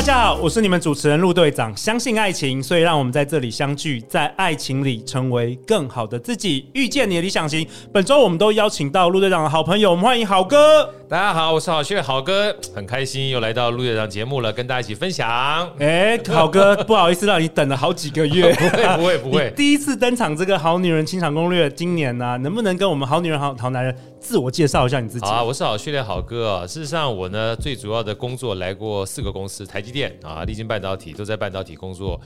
大家好，我是你们主持人陆队长。相信爱情，所以让我们在这里相聚，在爱情里成为更好的自己，遇见你的理想型。本周我们都邀请到陆队长的好朋友，我们欢迎好哥。大家好，我是好学好哥，很开心又来到陆队长节目了，跟大家一起分享。哎，好哥，不好意思让你等了好几个月，不会不会不会，第一次登场这个好女人清场攻略，今年呢、啊，能不能跟我们好女人好好男人自我介绍一下你自己？啊，我是好训练好哥啊。事实上，我呢最主要的工作来过四个公司，台积电啊，力晶半导体都在半导体工作。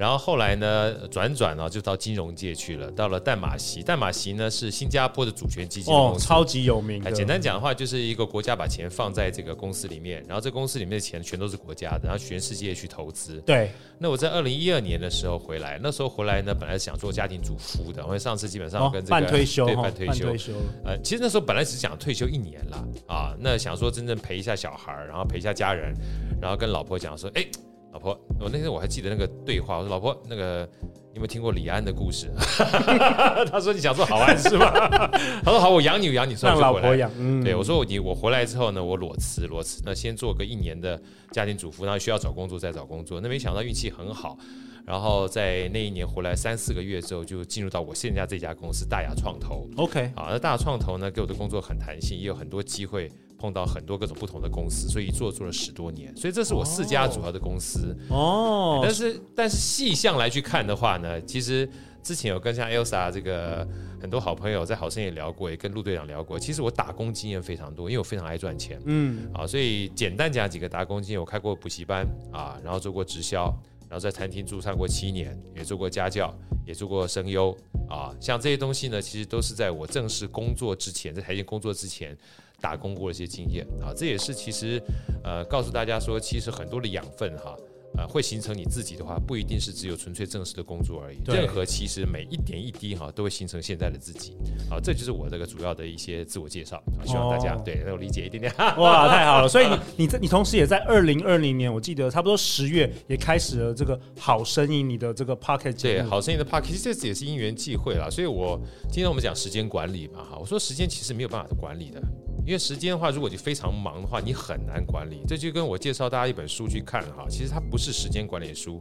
然后后来呢，转转呢就到金融界去了，到了淡马锡。淡马锡呢是新加坡的主权基金公司，哦，超级有名。简单讲的话，就是一个国家把钱放在这个公司里面，然后这公司里面的钱全都是国家的，然后全世界去投资。对。那我在二零一二年的时候回来，那时候回来呢，本来是想做家庭主妇的，因为上次基本上跟这个、哦、半退休，对，半退休，半退休。呃，其实那时候本来只是想退休一年了啊，那想说真正陪一下小孩，然后陪一下家人，然后跟老婆讲说，哎。老婆，我那天我还记得那个对话，我说老婆，那个你有没有听过李安的故事？他说你想做好玩是吗？他说好，我养你，我养你，让老婆养。嗯，对我说我你我回来之后呢，我裸辞裸辞，那先做个一年的家庭主妇，然后需要找工作再找工作。那没想到运气很好，然后在那一年回来三四个月之后，就进入到我现在这家公司大雅创投。OK，好，那大亚创投呢，给我的工作很弹性，也有很多机会。碰到很多各种不同的公司，所以一做做了十多年，所以这是我四家主要的公司哦。但是但是细项来去看的话呢，其实之前有跟像 Elsa 这个很多好朋友在好声也聊过，也跟陆队长聊过。其实我打工经验非常多，因为我非常爱赚钱，嗯啊，所以简单讲几个打工经验，我开过补习班啊，然后做过直销，然后在餐厅驻唱过七年，也做过家教，也做过声优啊，像这些东西呢，其实都是在我正式工作之前，在台前工作之前。打工过的一些经验啊，这也是其实呃告诉大家说，其实很多的养分哈。呃，会形成你自己的话，不一定是只有纯粹正式的工作而已。任何其实每一点一滴哈，都会形成现在的自己。好，这就是我这个主要的一些自我介绍。希望大家、哦、对能够理解一点点。哇，太好了！所以你 你这你同时也在二零二零年，我记得差不多十月也开始了这个好声音你的这个 Podcast。对，好声音的 Podcast，其实这次也是因缘际会啦。所以我今天我们讲时间管理嘛哈，我说时间其实没有办法管理的。因为时间的话，如果你非常忙的话，你很难管理。这就跟我介绍大家一本书去看哈，其实它不是时间管理书，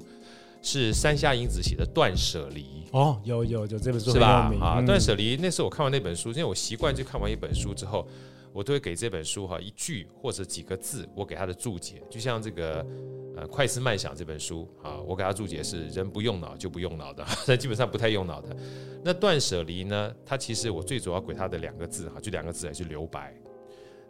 是山下英子写的《断舍离》。哦，有有有这本书是吧？啊，《断舍离》那时候我看完那本书，因为我习惯就看完一本书之后，我都会给这本书哈一句或者几个字，我给他的注解。就像这个呃《快思慢想》这本书啊，我给他注解是人不用脑就不用脑的，但 基本上不太用脑的。那《断舍离》呢，它其实我最主要给他的两个字哈，就两个字，就留白。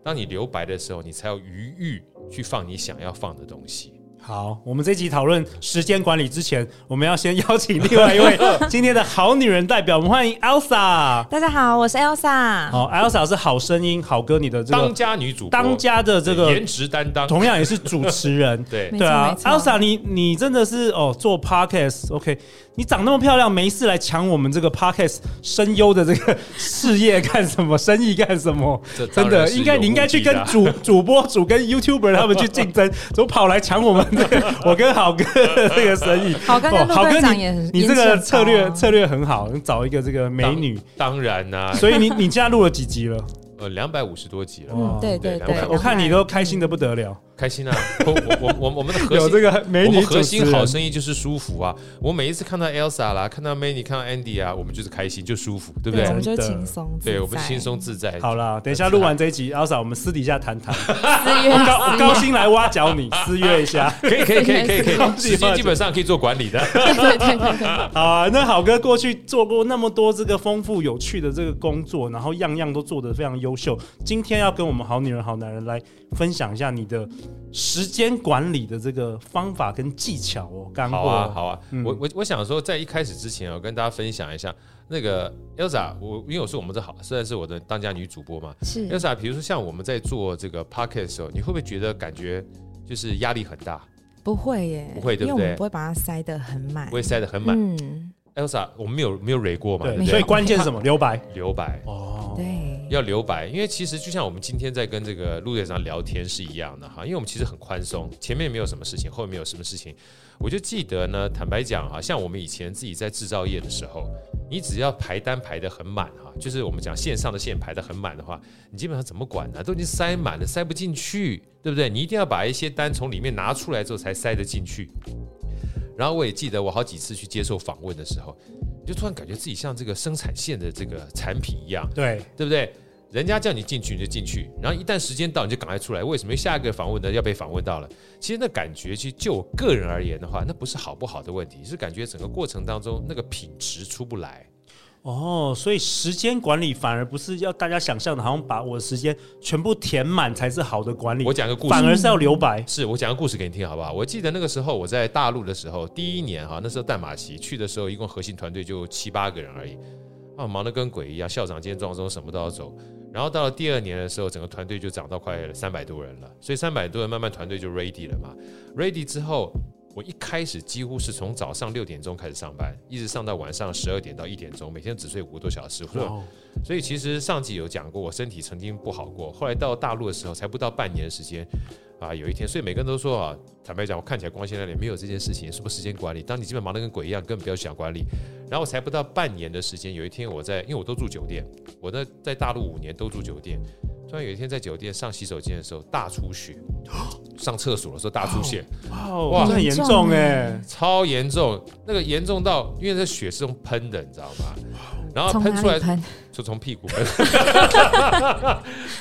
当你留白的时候，你才有余裕去放你想要放的东西。好，我们这集讨论时间管理之前，我们要先邀请另外一位 今天的好女人代表，我们欢迎 Elsa。大家好，我是 Elsa。好，Elsa 是好声音好歌你的这个当家女主，当家的这个颜值担当，同样也是主持人。对对啊，Elsa，你你真的是哦做 Podcast，OK。你长那么漂亮，没事来抢我们这个 Podcast 声优的这个事业干什么？生意干什么？真的应该你应该去跟主主播主跟 YouTuber 他们去竞争，怎么跑来抢我们这个 我跟好哥这个生意？好哥跟陆队长也很，你这个策略策略很好，你找一个这个美女，当然啦。所以你你现在录了几集了？呃，两百五十多集了。嗯，对对对，我看你都开心的不得了。开心啊！我我我我们的核心有这个美女，我们核心好生意就是舒服啊！我每一次看到 Elsa 啦，看到 Manny，看到 Andy 啊，我们就是开心，就舒服，对不对？我们就轻松，对我们轻松自在。好了，等一下录完这一集，Elsa，我们私底下谈谈。我高我高薪来挖角你，私约一下，可以可以可以可以可以，时间基本上可以做管理的。对对对对。好啊，那好哥过去做过那么多这个丰富有趣的这个工作，然后样样都做得非常优秀。今天要跟我们好女人好男人来分享一下你的时间管理的这个方法跟技巧哦。刚好啊，好啊，嗯、我我我想说，在一开始之前，我跟大家分享一下那个 Elsa，我因为我是我们这好，虽然是我的当家女主播嘛，是 Elsa。比如说像我们在做这个 Podcast 的时候，你会不会觉得感觉就是压力很大？不会耶，不会，对不对？因为我们不会把它塞得很满，不会塞得很满。嗯，Elsa，我们没有没有蕊过嘛？对，所以关键是什么？留白，留白。哦，对。要留白，因为其实就像我们今天在跟这个陆队长聊天是一样的哈，因为我们其实很宽松，前面没有什么事情，后面没有什么事情。我就记得呢，坦白讲哈，像我们以前自己在制造业的时候，你只要排单排的很满哈，就是我们讲线上的线排的很满的话，你基本上怎么管呢？都已经塞满了，塞不进去，对不对？你一定要把一些单从里面拿出来之后才塞得进去。然后我也记得我好几次去接受访问的时候。就突然感觉自己像这个生产线的这个产品一样，对对不对？人家叫你进去你就进去，然后一旦时间到你就赶快出来。为什么？下一个访问呢要被访问到了。其实那感觉，其实就我个人而言的话，那不是好不好的问题，是感觉整个过程当中那个品质出不来。哦，所以时间管理反而不是要大家想象的，好像把我的时间全部填满才是好的管理。我讲个故事，反而是要留白。是我讲个故事给你听，好不好？我记得那个时候我在大陆的时候，第一年哈，那时候淡马锡去的时候，一共核心团队就七八个人而已，啊，忙得跟鬼一样。校长今天撞钟，什么都要走。然后到了第二年的时候，整个团队就涨到快三百多人了。所以三百多人慢慢团队就 ready 了嘛。ready 之后。我一开始几乎是从早上六点钟开始上班，一直上到晚上十二点到一点钟，每天只睡五个多小时。所以其实上集有讲过，我身体曾经不好过。后来到大陆的时候，才不到半年的时间啊，有一天，所以每个人都说啊，坦白讲，我看起来光鲜亮丽，没有这件事情，是不是时间管理？当你基本忙得跟鬼一样，根本不要想管理。然后才不到半年的时间，有一天我在，因为我都住酒店，我在在大陆五年都住酒店。突然有一天在酒店上洗手间的时候大出血，上厕所的时候大出血，哇，很严重哎，超严重，那个严重到因为这血是用喷的，你知道吗？然后喷出来就从屁股喷，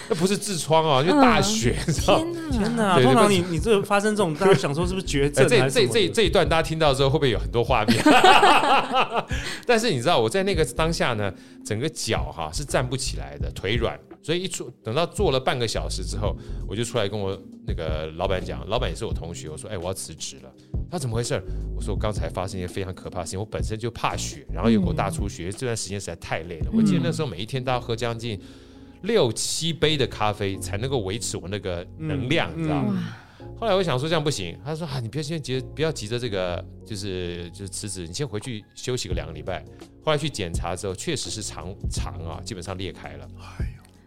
那不是痔疮哦，就大血，你知道？天哪！通常你你这发生这种，大家想说是不是绝症？这这这这一段大家听到之后会不会有很多画面？但是你知道我在那个当下呢，整个脚哈是站不起来的，腿软。所以一出等到做了半个小时之后，我就出来跟我那个老板讲，老板也是我同学，我说：“哎，我要辞职了。”他怎么回事？我说：“我刚才发生一件非常可怕的事情，我本身就怕血，然后又给我大出血，这段时间实在太累了。我记得那时候每一天都要喝将近六七杯的咖啡才能够维持我那个能量，你知道吗？后来我想说这样不行，他说：“啊，你不要先急，不要急着这个，就是就是辞职，你先回去休息个两个礼拜。”后来去检查之后，确实是肠肠啊，基本上裂开了。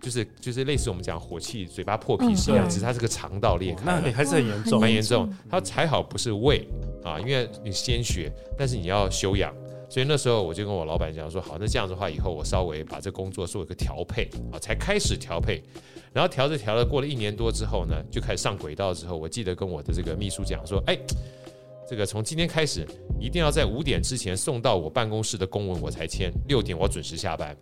就是就是类似我们讲火气嘴巴破皮是一样，只是它是个肠道裂开，那还是很严重，蛮严重。它还好不是胃啊，因为你鲜血，但是你要休养。所以那时候我就跟我老板讲说，好，那这样子的话，以后我稍微把这工作做一个调配啊，才开始调配。然后调着调着，过了一年多之后呢，就开始上轨道之后，我记得跟我的这个秘书讲说，哎，这个从今天开始，一定要在五点之前送到我办公室的公文我才签，六点我准时下班。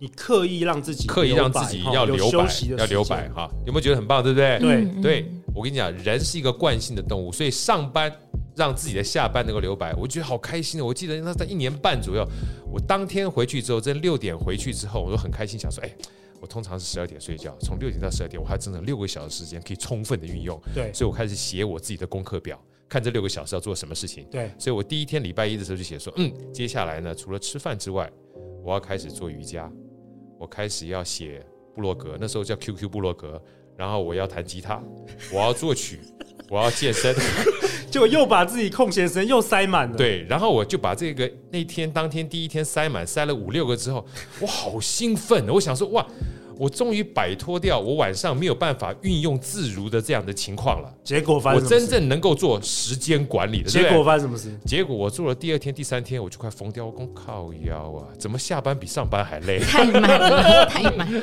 你刻意让自己刻意让自己要留白，要留白哈，有没有觉得很棒？对不对？对对，我跟你讲，人是一个惯性的动物，所以上班让自己的下班能够留白，我觉得好开心的。我记得那在一年半左右，我当天回去之后，在六点回去之后，我都很开心，想说，哎，我通常是十二点睡觉，从六点到十二点，我还整整六个小时时间可以充分的运用。对，所以我开始写我自己的功课表，看这六个小时要做什么事情。对，所以我第一天礼拜一的时候就写说，嗯，接下来呢，除了吃饭之外，我要开始做瑜伽。我开始要写部落格，那时候叫 QQ 部落格，然后我要弹吉他，我要作曲，我要健身，就又把自己空闲时间又塞满了。对，然后我就把这个那天当天第一天塞满，塞了五六个之后，我好兴奋，我想说哇。我终于摆脱掉我晚上没有办法运用自如的这样的情况了。结果发生什么事？我真正能够做时间管理的。结果发生什么事？结果我做了第二天、第三天，我就快疯掉。我说靠腰啊，怎么下班比上班还累？太慢了，太慢。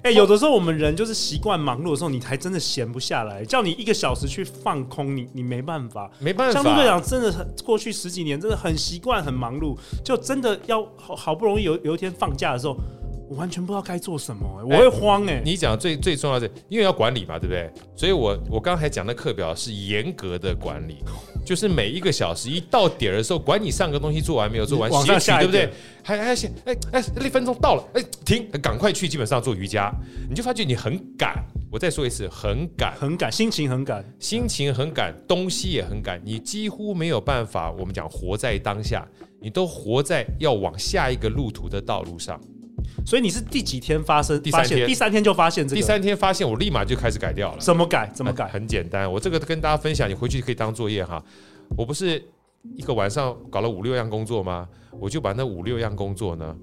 哎、欸，有的时候我们人就是习惯忙碌的时候，你还真的闲不下来。叫你一个小时去放空，你你没办法，没办法。像陆队长真的很过去十几年真的很习惯很忙碌，就真的要好好不容易有有一天放假的时候。我完全不知道该做什么、欸，我会慌哎、欸。你讲最最重要的，因为要管理嘛，对不对？所以我我刚才讲的课表是严格的管理，就是每一个小时一到点的时候，管你上个东西做完没有，做完写起，对不对？还还写，哎哎，一分钟到了，哎，停，赶快去，基本上做瑜伽，你就发觉你很赶。我再说一次，很赶，很赶，心情很赶，心情很赶，东西也很赶，你几乎没有办法。我们讲活在当下，你都活在要往下一个路途的道路上。所以你是第几天发生？第三天，第三天就发现这个。第三天发现，我立马就开始改掉了。怎么改？怎么改？很简单，我这个跟大家分享，你回去可以当作业哈。我不是一个晚上搞了五六样工作吗？我就把那五六样工作呢，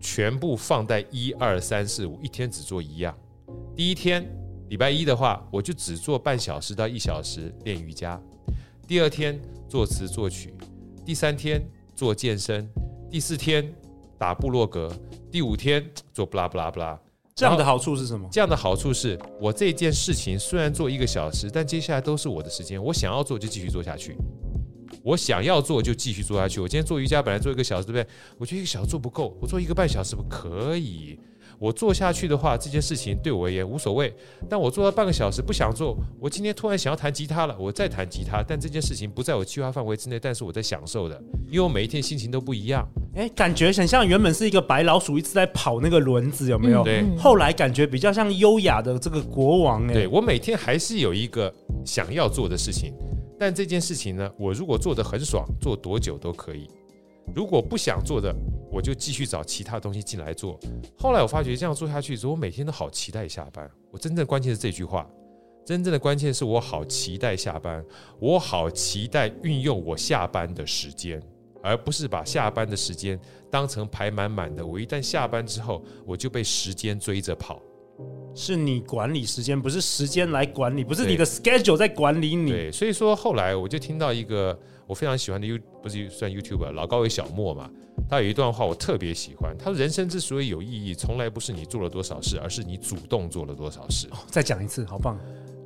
全部放在一二三四五，一天只做一样。第一天礼拜一的话，我就只做半小时到一小时练瑜伽。第二天作词作曲，第三天做健身，第四天打部落格。第五天做布拉布拉布拉，这样的好处是什么？这样的好处是我这件事情虽然做一个小时，但接下来都是我的时间，我想要做就继续做下去，我想要做就继续做下去。我今天做瑜伽本来做一个小时，对不对？我觉得一个小时做不够，我做一个半小时不可以。我做下去的话，这件事情对我而言无所谓。但我做了半个小时不想做，我今天突然想要弹吉他了，我再弹吉他。但这件事情不在我计划范围之内，但是我在享受的，因为我每一天心情都不一样。哎，感觉很像原本是一个白老鼠一直在跑那个轮子，有没有？嗯、对。后来感觉比较像优雅的这个国王。哎，对，我每天还是有一个想要做的事情，但这件事情呢，我如果做得很爽，做多久都可以。如果不想做的，我就继续找其他东西进来做。后来我发觉这样做下去之后，我每天都好期待下班。我真正关键是这句话，真正的关键是我好期待下班，我好期待运用我下班的时间，而不是把下班的时间当成排满满的。我一旦下班之后，我就被时间追着跑。是你管理时间，不是时间来管理，不是你的 schedule 在管理你。对，所以说后来我就听到一个。我非常喜欢的 You 不是算 YouTuber 老高与小莫嘛，他有一段话我特别喜欢，他说人生之所以有意义，从来不是你做了多少事，而是你主动做了多少事。哦，再讲一次，好棒！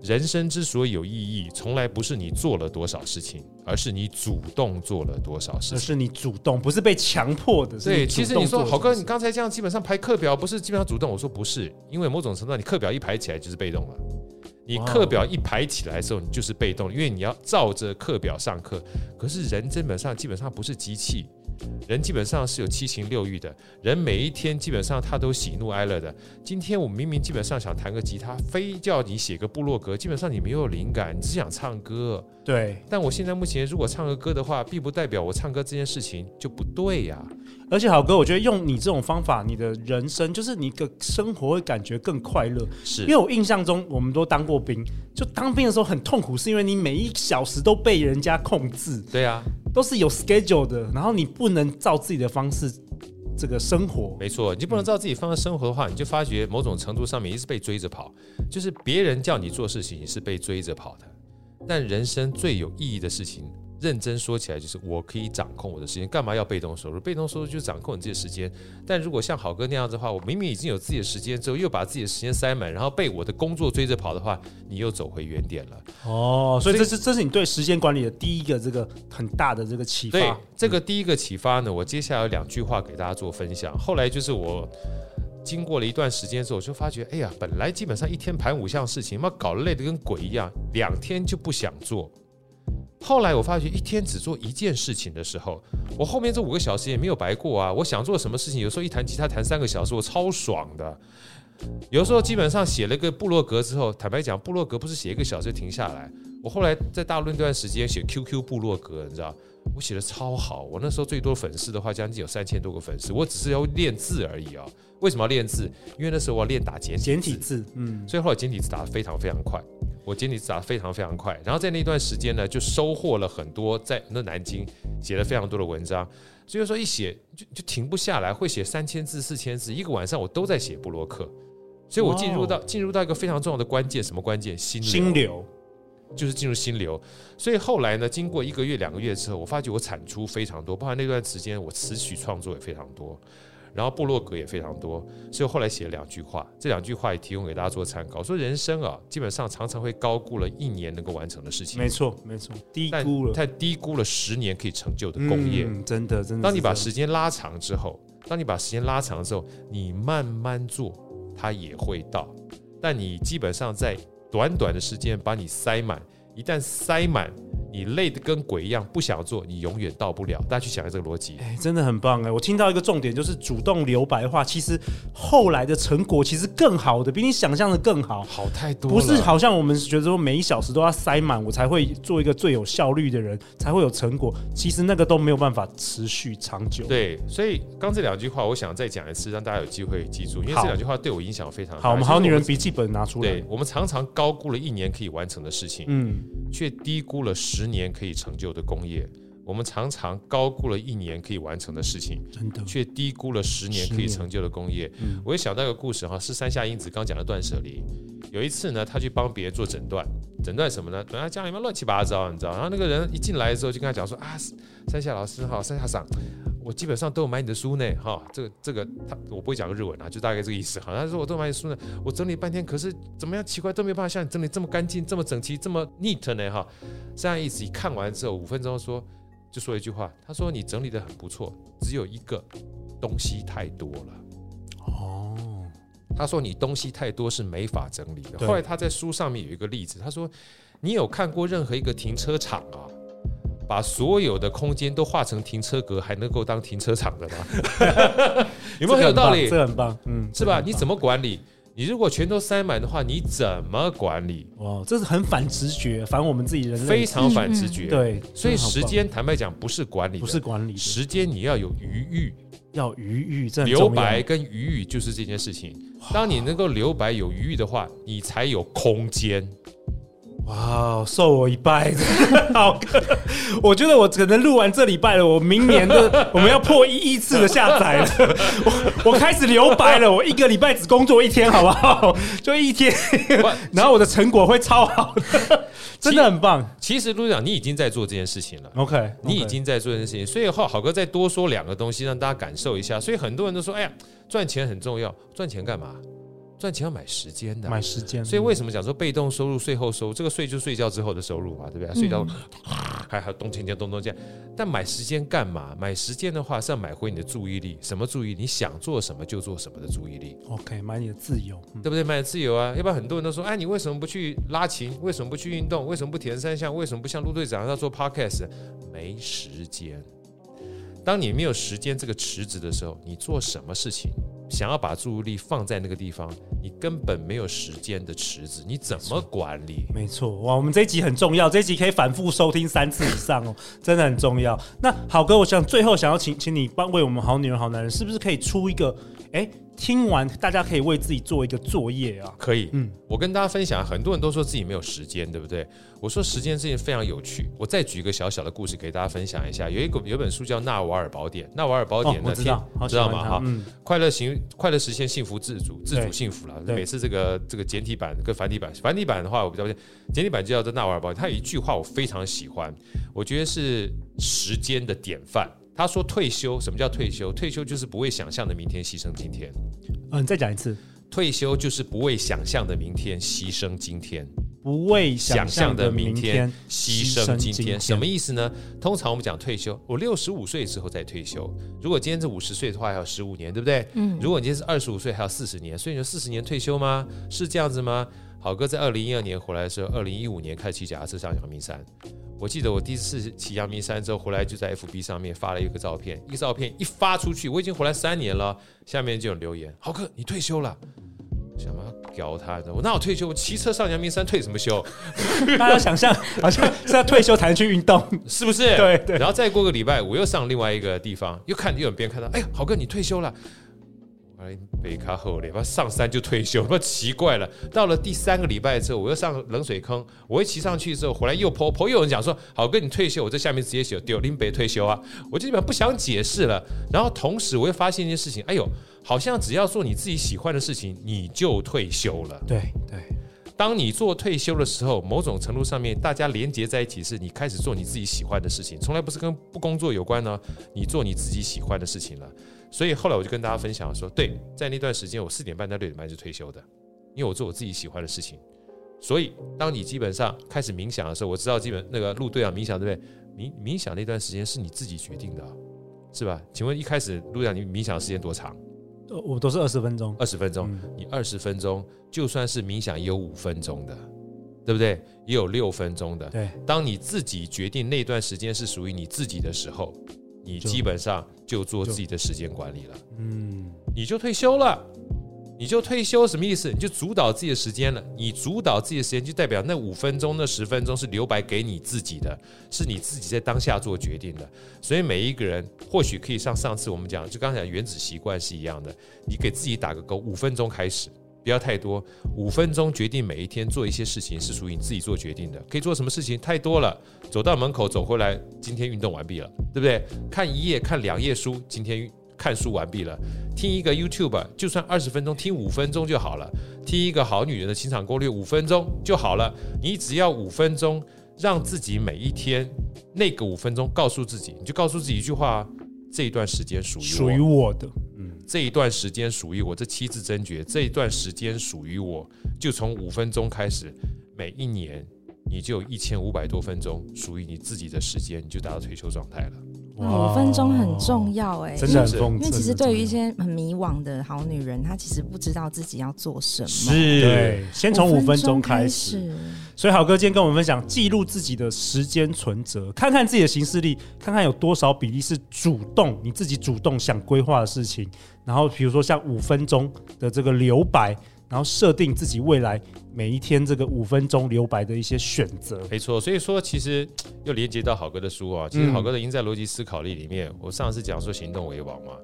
人生之所以有意义，从来不是你做了多少事情，而是你主动做了多少事情。而是你主动，不是被强迫的。对，其实你说好哥，你刚才这样基本上排课表不是基本上主动，我说不是，因为某种程度上你课表一排起来就是被动了。你课表一排起来的时候，你就是被动，因为你要照着课表上课。可是人基本上基本上不是机器，人基本上是有七情六欲的。人每一天基本上他都喜怒哀乐的。今天我明明基本上想弹个吉他，非叫你写个部落格，基本上你没有灵感，你只想唱歌。对。但我现在目前如果唱个歌的话，并不代表我唱歌这件事情就不对呀。而且好哥，我觉得用你这种方法，你的人生就是你的生活会感觉更快乐。是，因为我印象中，我们都当过兵，就当兵的时候很痛苦，是因为你每一小时都被人家控制。对啊，都是有 schedule 的，然后你不能照自己的方式这个生活。没错，你就不能照自己方式生活的话，你就发觉某种程度上面一直被追着跑，就是别人叫你做事情，你是被追着跑的。但人生最有意义的事情。认真说起来，就是我可以掌控我的时间，干嘛要被动收入？被动收入就是掌控你自己的时间。但如果像好哥那样子的话，我明明已经有自己的时间，之后又把自己的时间塞满，然后被我的工作追着跑的话，你又走回原点了。哦，所以这是这是你对时间管理的第一个这个很大的这个启发。对，这个第一个启发呢，我接下来有两句话给大家做分享。后来就是我经过了一段时间之后，我就发觉，哎呀，本来基本上一天盘五项事情，妈搞得累得跟鬼一样，两天就不想做。后来我发觉，一天只做一件事情的时候，我后面这五个小时也没有白过啊！我想做什么事情，有时候一弹吉他弹三个小时，我超爽的。有时候基本上写了个部落格之后，坦白讲，部落格不是写一个小时就停下来。我后来在大陆那段时间写 QQ 部落格，你知道，我写的超好。我那时候最多粉丝的话，将近有三千多个粉丝。我只是要练字而已啊！为什么要练字？因为那时候我要练打简简体字，嗯，所以后来简体字打得非常非常快。我简体字打得非常非常快，然后在那段时间呢，就收获了很多，在那南京写了非常多的文章，所以说一写就就停不下来，会写三千字、四千字，一个晚上我都在写布洛克，所以我进入到进入到一个非常重要的关键，什么关键？心流，心流就是进入心流。所以后来呢，经过一个月、两个月之后，我发觉我产出非常多，包括那段时间我词曲创作也非常多。然后部落格也非常多，所以后来写了两句话，这两句话也提供给大家做参考。说人生啊，基本上常常会高估了一年能够完成的事情，没错没错，低估了，太低估了十年可以成就的功业，嗯、真的真的。当你把时间拉长之后，当你把时间拉长之后，你慢慢做，它也会到。但你基本上在短短的时间把你塞满，一旦塞满。你累得跟鬼一样，不想做，你永远到不了。大家去想一下这个逻辑，哎、欸，真的很棒哎！我听到一个重点，就是主动留白的话，其实后来的成果其实更好的，比你想象的更好，好太多。不是好像我们觉得说每一小时都要塞满，我才会做一个最有效率的人，才会有成果。其实那个都没有办法持续长久。对，所以刚这两句话，我想再讲一次，让大家有机会记住，因为这两句话对我影响非常大。好，我们好女人笔记本拿出来。对，我们常常高估了一年可以完成的事情，嗯，却低估了十年可以成就的工业，我们常常高估了一年可以完成的事情，真的，却低估了十年可以成就的工业。嗯、我也想到一个故事哈，是山下英子刚讲的断舍离。有一次呢，他去帮别人做诊断，诊断什么呢？等他家里面乱七八糟，你知道？然后那个人一进来的时候，就跟他讲说啊，山下老师哈，山下桑，我基本上都有买你的书呢，哈，这个这个他我不会讲个日文啊，就大概这个意思。好，他说我都买你的书呢，我整理半天，可是怎么样奇怪都没有办法像你整理这么干净、这么整齐、这么 neat 呢，哈。山下英子一看完之后，五分钟说，就说一句话，他说你整理的很不错，只有一个东西太多了。哦他说：“你东西太多是没法整理的。”后来他在书上面有一个例子，他说：“你有看过任何一个停车场啊，把所有的空间都画成停车格，还能够当停车场的吗？有没有很有道理？这很棒，嗯，是吧？你怎么管理？你如果全都塞满的话，你怎么管理？哇，这是很反直觉，反我们自己人类，非常反直觉。对，所以时间坦白讲不是管理，不是管理，时间你要有余裕。”要余裕，这留白跟余裕就是这件事情。当你能够留白有余裕的话，你才有空间。哇，受我一拜，好，我觉得我可能录完这礼拜了，我明年的 我们要破一亿次的下载了。我我开始留白了，我一个礼拜只工作一天，好不好？就一天，然后我的成果会超好的。真的很棒。其实陆队长，你已经在做这件事情了。OK，你已经在做这件事情，所以浩好哥再多说两个东西，让大家感受一下。所以很多人都说：“哎呀，赚钱很重要，赚钱干嘛？”赚钱要买时间的，买时间。所以为什么讲说被动收入、税后收入？这个税就是睡觉之后的收入嘛，对不对？睡觉还还咚锵锵咚咚锵。但买时间干嘛？买时间的话是要买回你的注意力。什么注意？你想做什么就做什么的注意力。OK，买你的自由，对不对？买自由啊！要不然很多人都说：哎，你为什么不去拉琴？为什么不去运动？为什么不填三项？为什么不像陆队长要做 Podcast？没时间。当你没有时间这个池子的时候，你做什么事情？想要把注意力放在那个地方，你根本没有时间的池子，你怎么管理？没错，哇，我们这一集很重要，这一集可以反复收听三次以上哦，真的很重要。那好哥，我想最后想要请请你帮为我们好女人好男人，是不是可以出一个？哎。听完，大家可以为自己做一个作业啊。可以，嗯，我跟大家分享，很多人都说自己没有时间，对不对？我说时间这件非常有趣。我再举一个小小的故事给大家分享一下。有一个有本书叫《纳瓦尔宝典》，《纳瓦尔宝典》呢，知道知道吗？哈，快乐行，快乐实现幸福自主，自主幸福了。每次这个这个简体版跟繁体版，繁体版的话我比较简体版就叫做《纳瓦尔宝典》。它有一句话我非常喜欢，我觉得是时间的典范。他说：“退休，什么叫退休？退休就是不为想象的明天牺牲今天。嗯，你再讲一次，退休就是不为想象的明天牺牲今天，不为想象的明天牺牲今天，什么意思呢？通常我们讲退休，我六十五岁之后再退休。如果今天是五十岁的话，还有十五年，对不对？嗯。如果你今天是二十五岁，还有四十年，所以你说四十年退休吗？是这样子吗？好哥在二零一二年回来的时候，二零一五年开始骑脚踏车上阳明山。”我记得我第一次骑阳明山之后回来，就在 FB 上面发了一个照片。一个照片一发出去，我已经回来三年了。下面就有留言：“豪哥，你退休了？”想嘛，屌他！我那我退休？我骑车上阳明山退什么休？大家想象 好像是要退休才能去运动，是不是？对对。然后再过个礼拜，我又上另外一个地方，又看又有别人看到，哎呀，豪哥你退休了。北卡后脸，上山就退休，不奇怪了。到了第三个礼拜之后，我又上冷水坑，我一骑上去之后，回来又泼泼，又有人讲说：“好哥，你退休。”我在下面直接写：“丢林北退休啊！”我基本上不想解释了。然后同时，我又发现一件事情：哎呦，好像只要做你自己喜欢的事情，你就退休了。对对，当你做退休的时候，某种程度上面，大家连接在一起，是你开始做你自己喜欢的事情，从来不是跟不工作有关呢。你做你自己喜欢的事情了。所以后来我就跟大家分享说，对，在那段时间我四点半到六点半是退休的，因为我做我自己喜欢的事情。所以当你基本上开始冥想的时候，我知道基本那个陆队长冥想对不对？冥冥想那段时间是你自己决定的，是吧？请问一开始陆队长你冥想的时间多长？我都是二十分钟，二十分钟。你二十分钟就算是冥想也有五分钟的，对不对？也有六分钟的。对，当你自己决定那段时间是属于你自己的时候，你基本上就做自己的时间管理了。嗯，你就退休了，你就退休什么意思？你就主导自己的时间了。你主导自己的时间，就代表那五分钟、那十分钟是留白给你自己的，是你自己在当下做决定的。所以每一个人或许可以像上次我们讲，就刚才讲原子习惯是一样的，你给自己打个勾，五分钟开始。不要太多，五分钟决定每一天做一些事情是属于你自己做决定的。可以做什么事情？太多了，走到门口走回来，今天运动完毕了，对不对？看一页、看两页书，今天看书完毕了。听一个 YouTube，就算二十分钟，听五分钟就好了。听一个好女人的情场攻略，五分钟就好了。你只要五分钟，让自己每一天那个五分钟告诉自己，你就告诉自己一句话：这一段时间属于属于我的。这一段时间属于我，这七字真诀。这一段时间属于我，就从五分钟开始，每一年你就有一千五百多分钟属于你自己的时间，你就达到退休状态了。五分钟很重要哎，真的很重要。因为其实对于一些很迷惘的好女人，她其实不知道自己要做什么。是，对，先从五分钟开始。所以好哥今天跟我们分享，记录自己的时间存折，看看自己的行事历，看看有多少比例是主动，你自己主动想规划的事情。然后比如说像五分钟的这个留白。然后设定自己未来每一天这个五分钟留白的一些选择，没错。所以说，其实又连接到好哥的书啊。其实好哥的《赢在逻辑思考力》里面，我上次讲说行动为王嘛。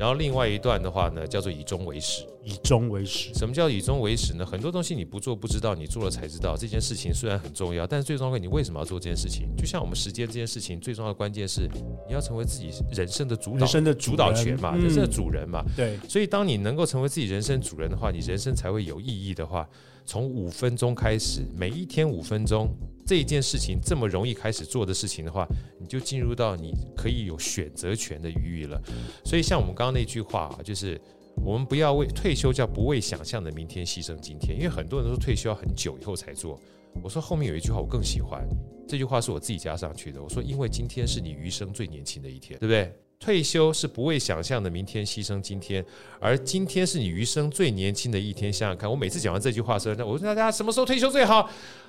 然后另外一段的话呢，叫做以终为始。以终为始，什么叫以终为始呢？很多东西你不做不知道，你做了才知道。这件事情虽然很重要，但是最重要的，你为什么要做这件事情？就像我们时间这件事情，最重要的关键是你要成为自己人生的主导，人生的主导权嘛，人生的主人嘛。对。所以当你能够成为自己人生主人的话，你人生才会有意义的话，从五分钟开始，每一天五分钟。这一件事情这么容易开始做的事情的话，你就进入到你可以有选择权的余裕了。所以像我们刚刚那句话啊，就是我们不要为退休叫不为想象的明天牺牲今天，因为很多人都说退休要很久以后才做。我说后面有一句话我更喜欢，这句话是我自己加上去的。我说因为今天是你余生最年轻的一天，对不对？退休是不为想象的明天牺牲今天，而今天是你余生最年轻的一天。想想看，我每次讲完这句话的时候，那我问大家什么时候退休最好？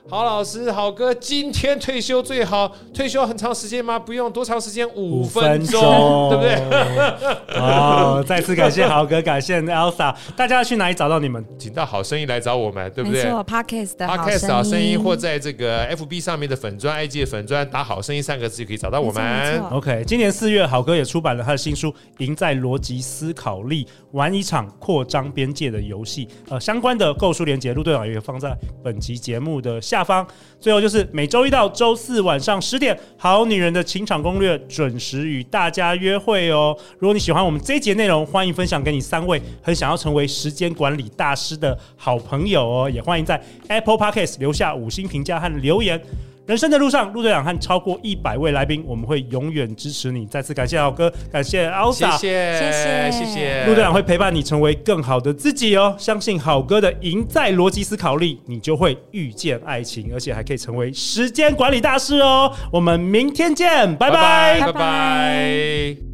好老师，好哥，今天退休最好。退休很长时间吗？不用，多长时间？五分钟，对不对？哦，再次感谢郝哥，感谢 Elsa。大家要去哪里找到你们？请到好声音来找我们，对不对？没错，Podcast 的，Podcast 好声音，或在这个 FB 上面的粉专、IG 的粉专打“好声音”三个字就可以找到我们。OK，今年四月，好哥也出版了他的新书《赢在逻辑思考力》，玩一场扩张边界的游戏。呃，相关的购书链接，陆队长也放在本集节目的。下方，最后就是每周一到周四晚上十点，《好女人的情场攻略》准时与大家约会哦。如果你喜欢我们这一节内容，欢迎分享给你三位很想要成为时间管理大师的好朋友哦。也欢迎在 Apple Podcast 留下五星评价和留言。人生的路上，陆队长和超过一百位来宾，我们会永远支持你。再次感谢老哥，感谢 Elsa，谢谢谢谢谢谢。陆队长会陪伴你成为更好的自己哦。相信好哥的赢在逻辑思考力，你就会遇见爱情，而且还可以成为时间管理大师哦。我们明天见，拜拜，拜拜。